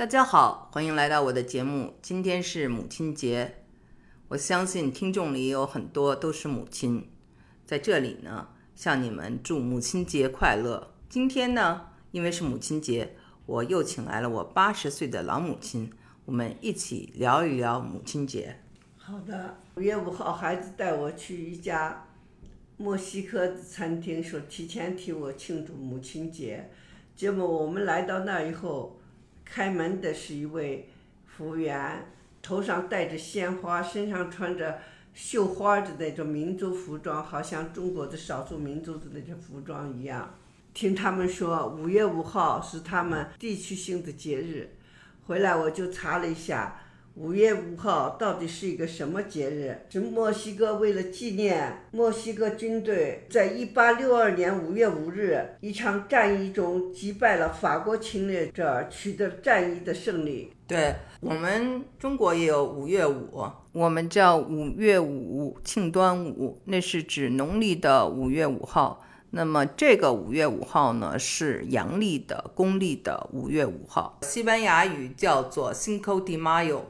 大家好，欢迎来到我的节目。今天是母亲节，我相信听众里有很多都是母亲，在这里呢，向你们祝母亲节快乐。今天呢，因为是母亲节，我又请来了我八十岁的老母亲，我们一起聊一聊母亲节。好的，五月五号，孩子带我去一家墨西哥餐厅，说提前替我庆祝母亲节。结果我们来到那以后。开门的是一位服务员，头上戴着鲜花，身上穿着绣花的那种民族服装，好像中国的少数民族的那种服装一样。听他们说，五月五号是他们地区性的节日。回来我就查了一下。五月五号到底是一个什么节日？是墨西哥为了纪念墨西哥军队在一八六二年五月五日一场战役中击败了法国侵略者，取得战役的胜利。对我们中国也有五月五，我们叫五月五庆端午，那是指农历的五月五号。那么这个五月五号呢，是阳历的公历的五月五号，西班牙语叫做 Cinco de Mayo。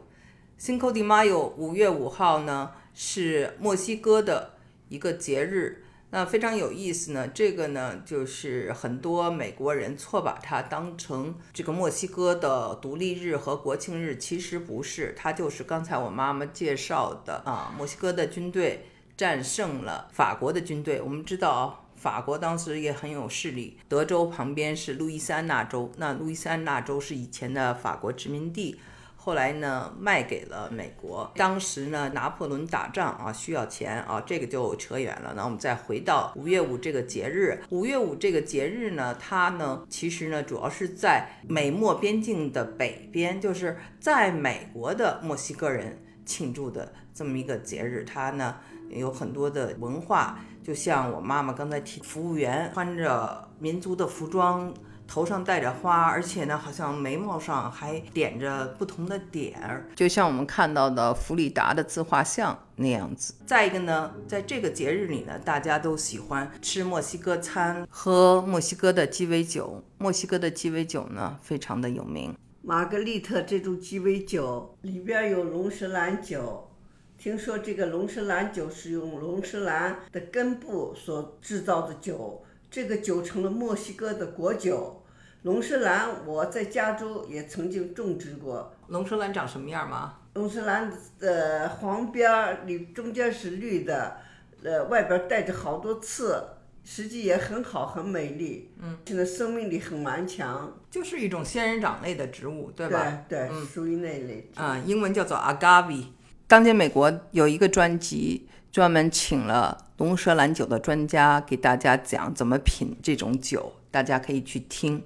Cinco de Mayo，五月五号呢是墨西哥的一个节日，那非常有意思呢。这个呢就是很多美国人错把它当成这个墨西哥的独立日和国庆日，其实不是，它就是刚才我妈妈介绍的啊，墨西哥的军队战胜了法国的军队。我们知道法国当时也很有势力，德州旁边是路易斯安那州，那路易斯安那州是以前的法国殖民地。后来呢，卖给了美国。当时呢，拿破仑打仗啊，需要钱啊，这个就扯远了。那我们再回到五月五这个节日。五月五这个节日呢，它呢，其实呢，主要是在美墨边境的北边，就是在美国的墨西哥人庆祝的这么一个节日。它呢，有很多的文化，就像我妈妈刚才提，服务员穿着民族的服装。头上戴着花，而且呢，好像眉毛上还点着不同的点儿，就像我们看到的弗里达的自画像那样子。再一个呢，在这个节日里呢，大家都喜欢吃墨西哥餐，喝墨西哥的鸡尾酒。墨西哥的鸡尾酒呢，非常的有名。玛格丽特这种鸡尾酒里边有龙舌兰酒，听说这个龙舌兰酒是用龙舌兰的根部所制造的酒，这个酒成了墨西哥的国酒。龙舌兰，我在加州也曾经种植过。龙舌兰长什么样吗？龙舌兰的黄边儿里中间是绿的，呃，外边带着好多刺，实际也很好，很美丽。嗯，现在生命力很顽强。就是一种仙人掌类的植物，对吧？对对，属于那类。啊，英文叫做 agave。当今美国有一个专辑，专门请了龙舌兰酒的专家给大家讲怎么品这种酒，大家可以去听。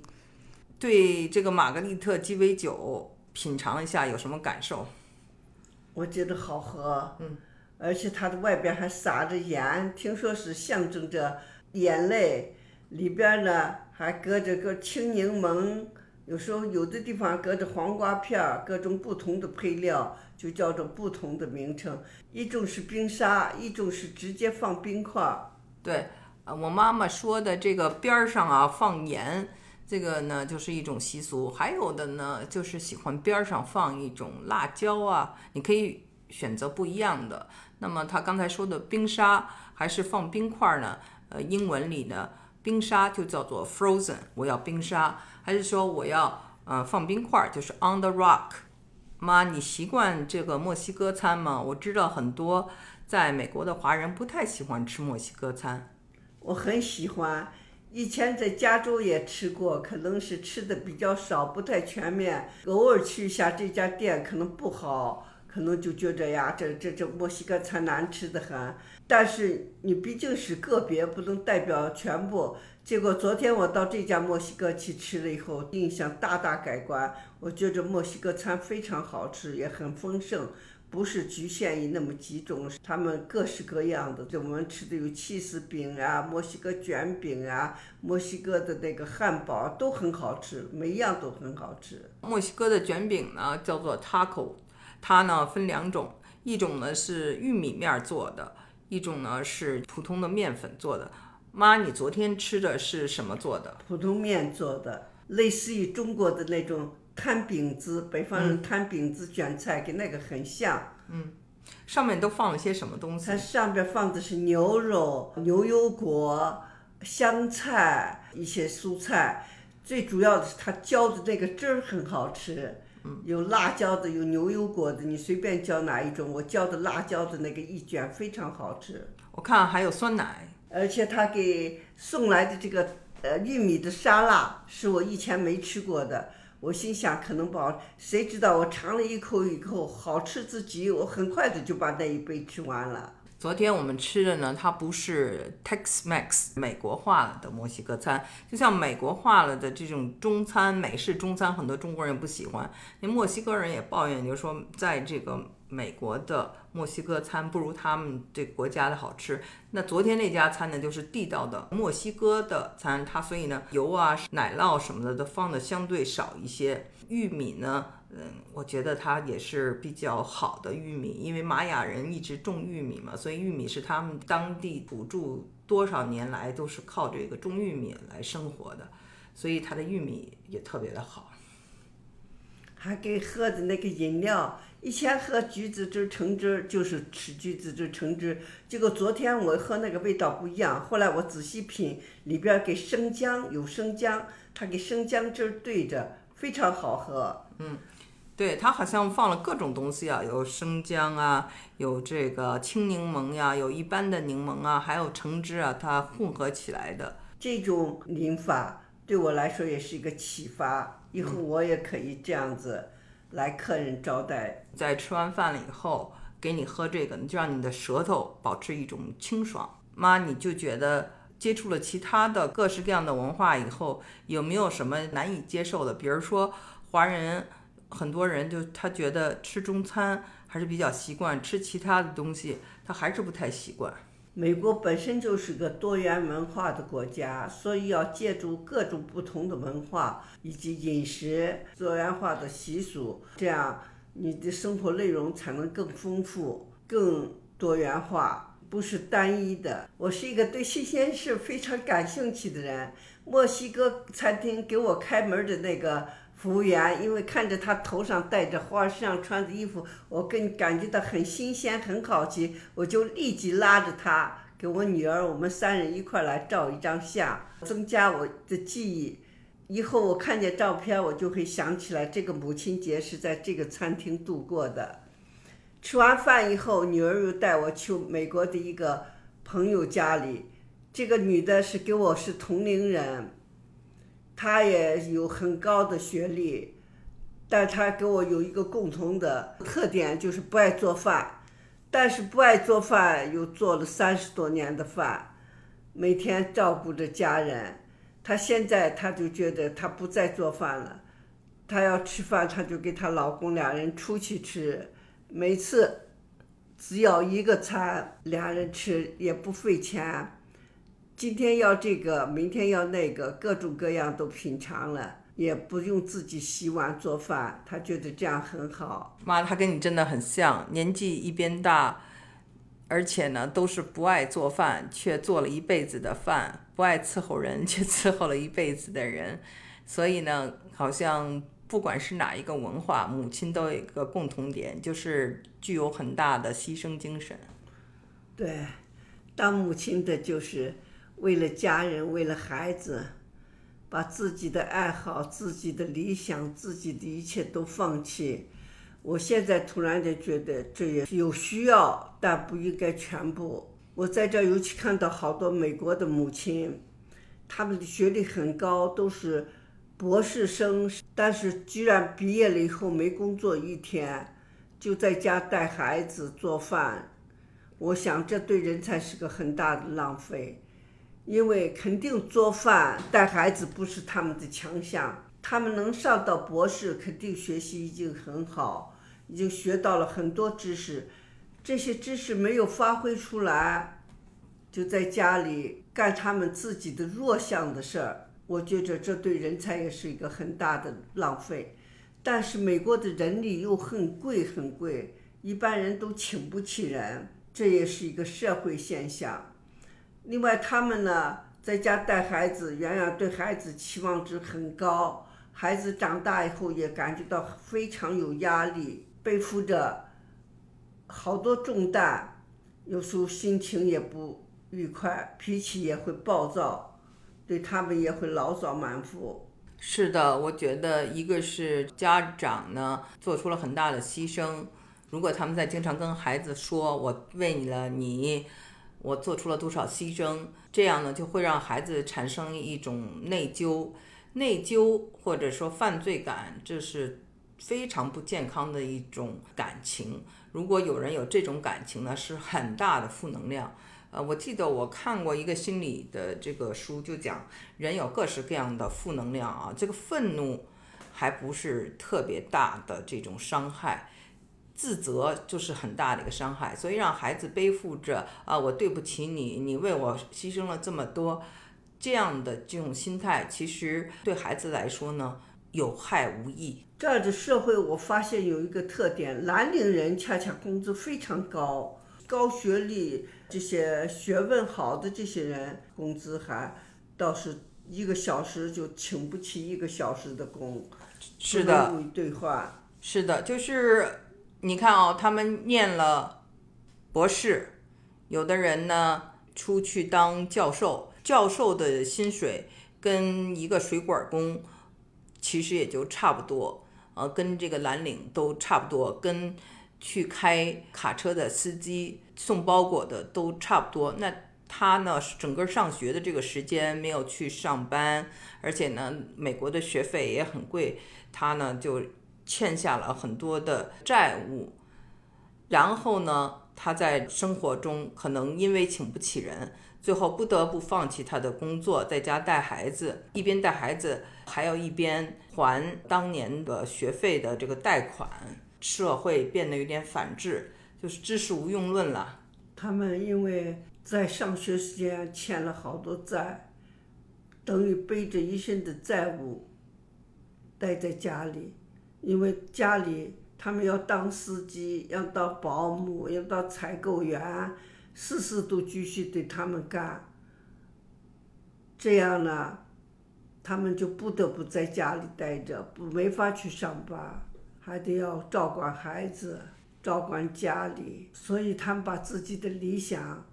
对这个玛格丽特鸡尾酒品尝一下有什么感受？我觉得好喝，嗯，而且它的外边还撒着盐，听说是象征着眼泪，里边呢还搁着个青柠檬，有时候有的地方搁着黄瓜片儿，各种不同的配料就叫做不同的名称，一种是冰沙，一种是直接放冰块儿。对，我妈妈说的这个边儿上啊放盐。这个呢就是一种习俗，还有的呢就是喜欢边上放一种辣椒啊，你可以选择不一样的。那么他刚才说的冰沙还是放冰块呢？呃，英文里呢冰沙就叫做 frozen，我要冰沙，还是说我要呃放冰块，就是 on the rock。妈，你习惯这个墨西哥餐吗？我知道很多在美国的华人不太喜欢吃墨西哥餐，我很喜欢。以前在加州也吃过，可能是吃的比较少，不太全面。偶尔去一下这家店，可能不好，可能就觉着呀，这这这墨西哥餐难吃的很。但是你毕竟是个别，不能代表全部。结果昨天我到这家墨西哥去吃了以后，印象大大改观。我觉着墨西哥餐非常好吃，也很丰盛。不是局限于那么几种，他们各式各样的。就我们吃的有起司饼啊，墨西哥卷饼啊，墨西哥的那个汉堡都很好吃，每一样都很好吃。墨西哥的卷饼呢叫做 taco，它呢分两种，一种呢是玉米面做的，一种呢是普通的面粉做的。妈，你昨天吃的是什么做的？普通面做的，类似于中国的那种摊饼子，北方人摊饼子卷菜，跟那个很像。嗯上面都放了些什么东西它？上边放的是牛肉、牛油果、香菜、一些蔬菜，最主要的是它浇的那个汁儿很好吃。有辣椒的，有牛油果的，你随便浇哪一种。我浇的辣椒的那个一卷非常好吃，我看还有酸奶，而且他给送来的这个呃玉米的沙拉是我以前没吃过的。我心想可能不好，谁知道我尝了一口以后好吃至极，我很快的就把那一杯吃完了。昨天我们吃的呢，它不是 Tex-Mex 美国化了的墨西哥餐，就像美国化了的这种中餐、美式中餐，很多中国人不喜欢。那墨西哥人也抱怨，就是说在这个美国的墨西哥餐不如他们这国家的好吃。那昨天那家餐呢，就是地道的墨西哥的餐，它所以呢油啊、奶酪什么的都放的相对少一些。玉米呢，嗯，我觉得它也是比较好的玉米，因为玛雅人一直种玉米嘛，所以玉米是他们当地土著多少年来都是靠这个种玉米来生活的，所以它的玉米也特别的好。还给喝的那个饮料，以前喝橘子汁橙汁就是吃橘子汁橙汁，结果昨天我喝那个味道不一样，后来我仔细品，里边给生姜有生姜，它给生姜汁兑着，非常好喝。嗯对，它好像放了各种东西啊，有生姜啊，有这个青柠檬呀，有一般的柠檬啊，还有橙汁啊，它混合起来的。这种饮法对我来说也是一个启发，以后我也可以这样子来客人招待。在吃完饭了以后，给你喝这个，就让你的舌头保持一种清爽。妈，你就觉得接触了其他的各式各样的文化以后，有没有什么难以接受的？比如说华人，很多人就他觉得吃中餐还是比较习惯，吃其他的东西他还是不太习惯。美国本身就是个多元文化的国家，所以要借助各种不同的文化以及饮食多元化的习俗，这样你的生活内容才能更丰富、更多元化，不是单一的。我是一个对新鲜事非常感兴趣的人。墨西哥餐厅给我开门的那个服务员，因为看着他头上戴着花，身上穿着衣服，我更感觉到很新鲜、很好奇，我就立即拉着他给我女儿，我们三人一块来照一张相，增加我的记忆。以后我看见照片，我就会想起来这个母亲节是在这个餐厅度过的。吃完饭以后，女儿又带我去美国的一个朋友家里，这个女的是跟我是同龄人。她也有很高的学历，但她跟我有一个共同的特点，就是不爱做饭。但是不爱做饭，又做了三十多年的饭，每天照顾着家人。她现在她就觉得她不再做饭了，她要吃饭，她就跟她老公俩人出去吃，每次只要一个餐，俩人吃也不费钱。今天要这个，明天要那个，各种各样都品尝了，也不用自己洗碗做饭，他觉得这样很好。妈，她跟你真的很像，年纪一边大，而且呢都是不爱做饭，却做了一辈子的饭；不爱伺候人，却伺候了一辈子的人。所以呢，好像不管是哪一个文化，母亲都有一个共同点，就是具有很大的牺牲精神。对，当母亲的就是为了家人，为了孩子，把自己的爱好、自己的理想、自己的一切都放弃。我现在突然间觉得这也有需要，但不应该全部。我在这尤其看到好多美国的母亲，他们的学历很高，都是博士生，但是居然毕业了以后没工作一天，就在家带孩子、做饭。我想这对人才是个很大的浪费。因为肯定做饭、带孩子不是他们的强项，他们能上到博士，肯定学习已经很好，已经学到了很多知识，这些知识没有发挥出来，就在家里干他们自己的弱项的事儿，我觉着这对人才也是一个很大的浪费。但是美国的人力又很贵很贵，一般人都请不起人，这也是一个社会现象。另外，他们呢在家带孩子，远远对孩子期望值很高，孩子长大以后也感觉到非常有压力，背负着好多重担，有时候心情也不愉快，脾气也会暴躁，对他们也会牢骚满腹。是的，我觉得一个是家长呢做出了很大的牺牲，如果他们在经常跟孩子说“我为了你，我做出了多少牺牲”，这样呢就会让孩子产生一种内疚、内疚或者说犯罪感，这是非常不健康的一种感情。如果有人有这种感情呢，是很大的负能量。呃，我记得我看过一个心理的这个书，就讲人有各式各样的负能量啊。这个愤怒还不是特别大的这种伤害，自责就是很大的一个伤害。所以让孩子背负着啊，我对不起你，你为我牺牲了这么多，这样的这种心态，其实对孩子来说呢，有害无益。这样的社会，我发现有一个特点，蓝领人恰恰工资非常高。高学历、这些学问好的这些人，工资还倒是一个小时就请不起一个小时的工，是的，物以兑换。是的，就是你看哦，他们念了博士，有的人呢出去当教授，教授的薪水跟一个水管工其实也就差不多，呃，跟这个蓝领都差不多，跟。去开卡车的司机、送包裹的都差不多。那他呢？整个上学的这个时间没有去上班，而且呢，美国的学费也很贵，他呢就欠下了很多的债务。然后呢，他在生活中可能因为请不起人，最后不得不放弃他的工作，在家带孩子，一边带孩子，还要一边还当年的学费的这个贷款。社会变得有点反智，就是知识无用论了。他们因为在上学时间欠了好多债，等于背着一身的债务待在家里。因为家里他们要当司机，要当保姆，要当采购员，事事都继续对他们干。这样呢，他们就不得不在家里待着，不没法去上班。还得要照管孩子，照管家里，所以他们把自己的理想、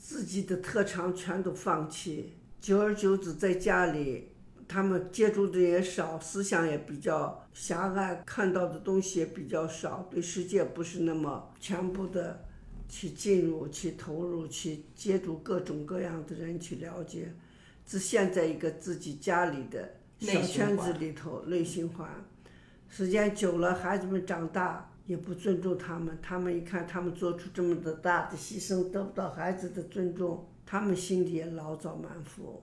自己的特长全都放弃。久而久之，在家里，他们接触的也少，思想也比较狭隘，看到的东西也比较少，对世界不是那么全部的去进入、去投入、去接触各种各样的人去了解，只陷在一个自己家里的小圈子里头，内循环。时间久了，孩子们长大也不尊重他们。他们一看他们做出这么的大的牺牲，得不到孩子的尊重，他们心里也牢早满腹。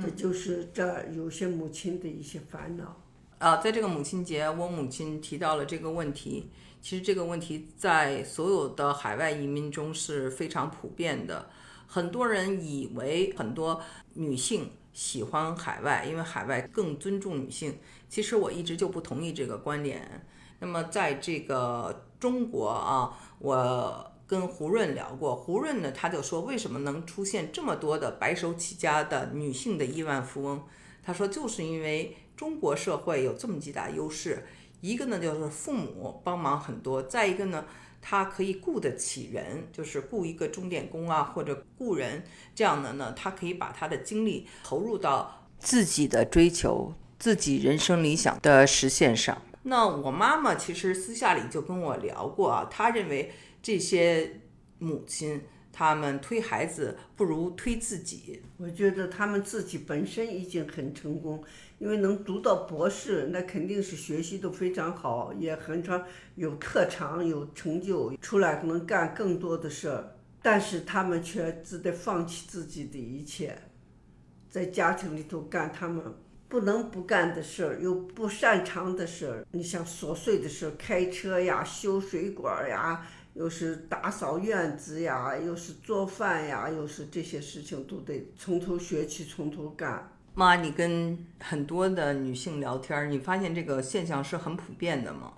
这就是这有些母亲的一些烦恼。啊，在这个母亲节，我母亲提到了这个问题。其实这个问题在所有的海外移民中是非常普遍的。很多人以为很多女性。喜欢海外，因为海外更尊重女性。其实我一直就不同意这个观点。那么在这个中国啊，我跟胡润聊过，胡润呢他就说，为什么能出现这么多的白手起家的女性的亿万富翁？他说，就是因为中国社会有这么几大优势，一个呢就是父母帮忙很多，再一个呢。他可以雇得起人，就是雇一个钟点工啊，或者雇人这样的呢，他可以把他的精力投入到自己的追求、自己人生理想的实现上。那我妈妈其实私下里就跟我聊过啊，她认为这些母亲。他们推孩子不如推自己。我觉得他们自己本身已经很成功，因为能读到博士，那肯定是学习都非常好，也很常有特长、有成就，出来能干更多的事儿。但是他们却只得放弃自己的一切，在家庭里头干他们不能不干的事儿，又不擅长的事儿。你像琐碎的事儿，开车呀、修水管呀。又是打扫院子呀，又是做饭呀，又是这些事情都得从头学起，从头干。妈，你跟很多的女性聊天，你发现这个现象是很普遍的吗？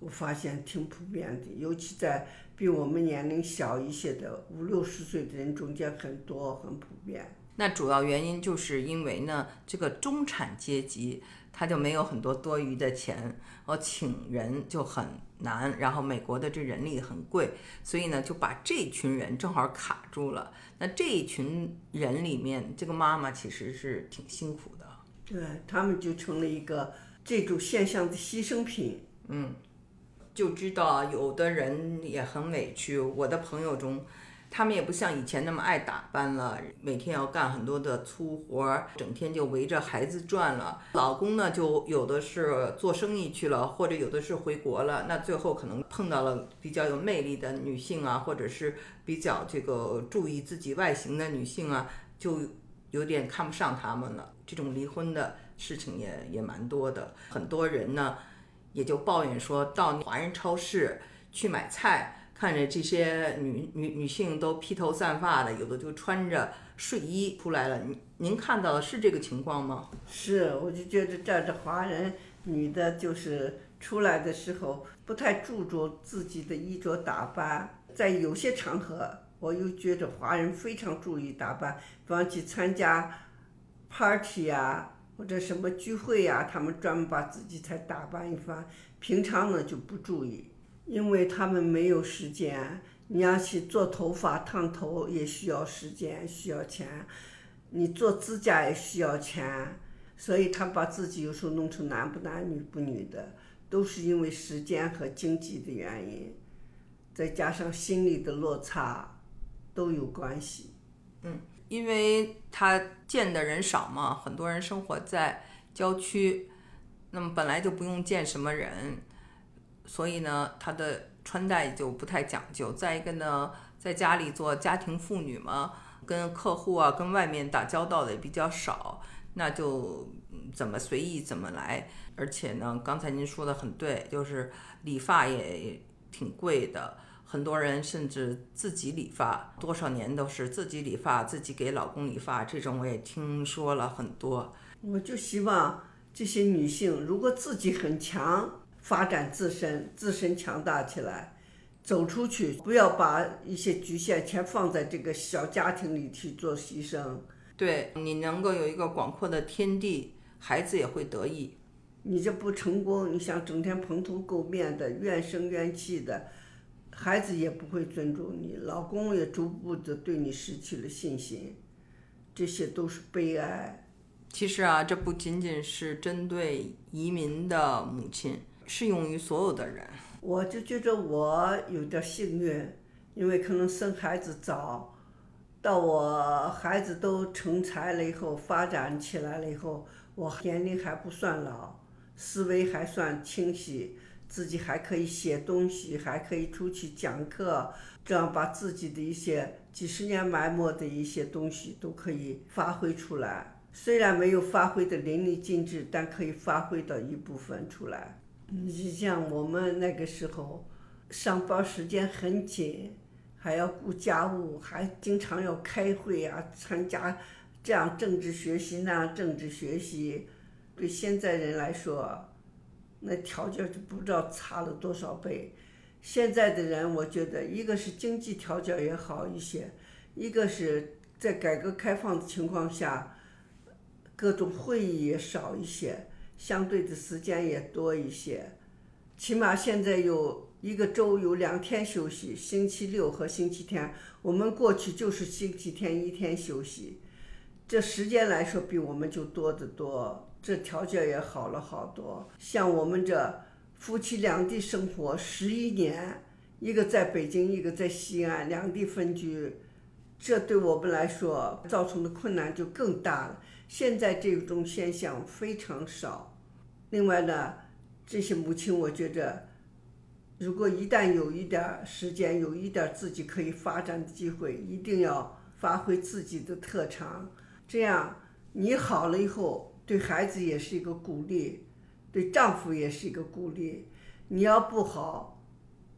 我发现挺普遍的，尤其在比我们年龄小一些的五六十岁的人中间，很多很普遍。那主要原因就是因为呢，这个中产阶级他就没有很多多余的钱，我请人就很难，然后美国的这人力很贵，所以呢就把这群人正好卡住了。那这一群人里面，这个妈妈其实是挺辛苦的，对他们就成了一个这种现象的牺牲品。嗯，就知道有的人也很委屈。我的朋友中。他们也不像以前那么爱打扮了，每天要干很多的粗活儿，整天就围着孩子转了。老公呢，就有的是做生意去了，或者有的是回国了。那最后可能碰到了比较有魅力的女性啊，或者是比较这个注意自己外形的女性啊，就有点看不上他们了。这种离婚的事情也也蛮多的。很多人呢，也就抱怨说到华人超市去买菜。看着这些女女女性都披头散发的，有的就穿着睡衣出来了。您您看到的是这个情况吗？是，我就觉得这儿的华人女的，就是出来的时候不太注重自己的衣着打扮，在有些场合，我又觉得华人非常注意打扮，比方去参加 party 呀，或者什么聚会呀，他们专门把自己才打扮一番，平常呢就不注意。因为他们没有时间，你要去做头发、烫头也需要时间，需要钱；你做指甲也需要钱，所以他把自己有时候弄成男不男女不女的，都是因为时间和经济的原因，再加上心理的落差，都有关系。嗯，因为他见的人少嘛，很多人生活在郊区，那么本来就不用见什么人。所以呢，她的穿戴就不太讲究。再一个呢，在家里做家庭妇女嘛，跟客户啊、跟外面打交道的也比较少，那就怎么随意怎么来。而且呢，刚才您说的很对，就是理发也挺贵的，很多人甚至自己理发，多少年都是自己理发，自己给老公理发，这种我也听说了很多。我就希望这些女性，如果自己很强。发展自身，自身强大起来，走出去，不要把一些局限全放在这个小家庭里去做牺牲。对你能够有一个广阔的天地，孩子也会得意。你这不成功，你想整天蓬头垢面的，怨声怨气的，孩子也不会尊重你，老公也逐步的对你失去了信心，这些都是悲哀。其实啊，这不仅仅是针对移民的母亲。适用于所有的人，我就觉着我有点幸运，因为可能生孩子早，到我孩子都成才了以后，发展起来了以后，我年龄还不算老，思维还算清晰，自己还可以写东西，还可以出去讲课，这样把自己的一些几十年埋没的一些东西都可以发挥出来，虽然没有发挥的淋漓尽致，但可以发挥到一部分出来。你像我们那个时候，上班时间很紧，还要顾家务，还经常要开会啊，参加这样政治学习那样政治学习，对现在人来说，那条件就不知道差了多少倍。现在的人，我觉得一个是经济条件也好一些，一个是在改革开放的情况下，各种会议也少一些。相对的时间也多一些，起码现在有一个周有两天休息，星期六和星期天。我们过去就是星期天一天休息，这时间来说比我们就多得多，这条件也好了好多。像我们这夫妻两地生活十一年，一个在北京，一个在西安，两地分居，这对我们来说造成的困难就更大了。现在这种现象非常少。另外呢，这些母亲，我觉着，如果一旦有一点时间，有一点自己可以发展的机会，一定要发挥自己的特长。这样你好了以后，对孩子也是一个鼓励，对丈夫也是一个鼓励。你要不好，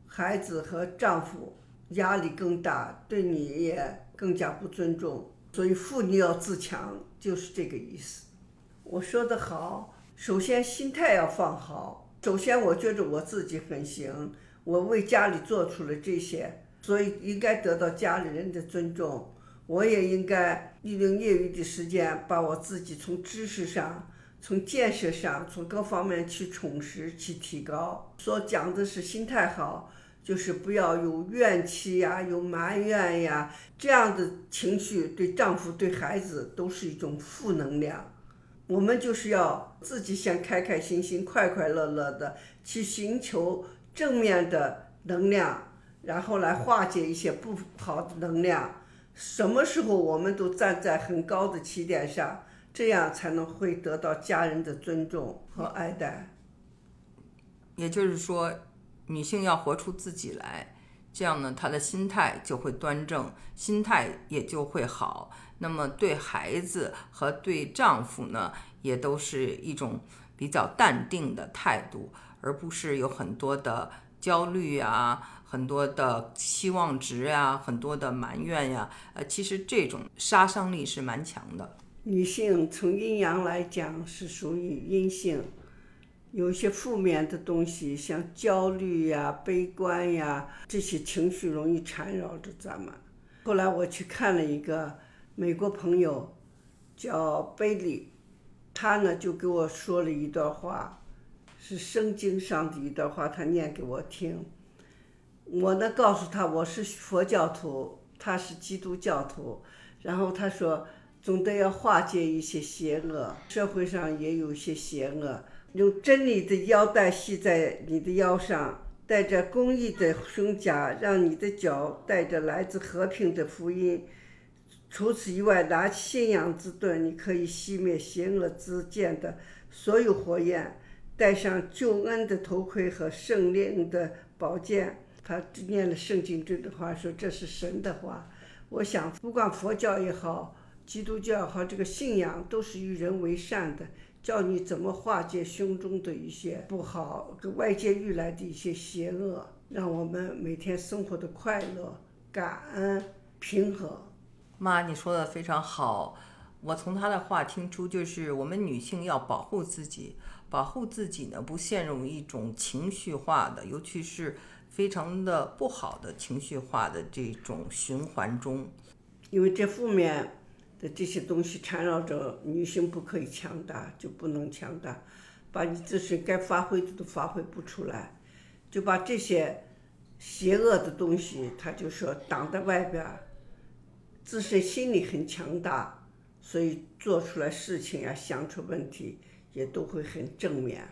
孩子和丈夫压力更大，对你也更加不尊重。所以妇女要自强，就是这个意思。我说的好，首先心态要放好。首先，我觉着我自己很行，我为家里做出了这些，所以应该得到家里人的尊重。我也应该利用业余的时间，把我自己从知识上、从建设上，从各方面去充实、去提高。所讲的是心态好，就是不要有怨气呀、有埋怨呀，这样的情绪对丈夫、对孩子都是一种负能量。我们就是要自己先开开心心、快快乐乐的去寻求正面的能量，然后来化解一些不好的能量。什么时候我们都站在很高的起点上，这样才能会得到家人的尊重和爱戴。也就是说，女性要活出自己来，这样呢，她的心态就会端正，心态也就会好。那么对孩子和对丈夫呢，也都是一种比较淡定的态度，而不是有很多的焦虑啊，很多的期望值呀，很多的埋怨呀。呃，其实这种杀伤力是蛮强的。女性从阴阳来讲是属于阴性，有些负面的东西，像焦虑呀、悲观呀这些情绪容易缠绕着咱们。后来我去看了一个。美国朋友叫贝利，他呢就给我说了一段话，是圣经上的一段话，他念给我听。我呢告诉他我是佛教徒，他是基督教徒。然后他说，总得要化解一些邪恶，社会上也有一些邪恶。用真理的腰带系在你的腰上，带着公义的胸甲，让你的脚带着来自和平的福音。除此以外，拿起信仰之盾，你可以熄灭邪恶之剑的所有火焰；戴上救恩的头盔和圣灵的宝剑。他念了圣经这段话，说这是神的话。我想，不管佛教也好，基督教也好，这个信仰都是与人为善的，教你怎么化解胸中的一些不好，跟外界遇来的一些邪恶，让我们每天生活的快乐、感恩、平和。妈，你说的非常好。我从她的话听出，就是我们女性要保护自己，保护自己呢，不陷入一种情绪化的，尤其是非常的不好的情绪化的这种循环中。因为这负面的这些东西缠绕着女性，不可以强大，就不能强大，把你自身该发挥的都发挥不出来，就把这些邪恶的东西，他就说挡在外边。自身心理很强大，所以做出来事情呀、想出问题也都会很正面。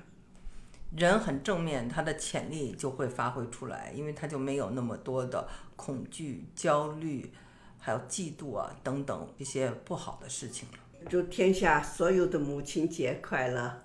人很正面，他的潜力就会发挥出来，因为他就没有那么多的恐惧、焦虑，还有嫉妒啊等等一些不好的事情了。祝天下所有的母亲节快乐！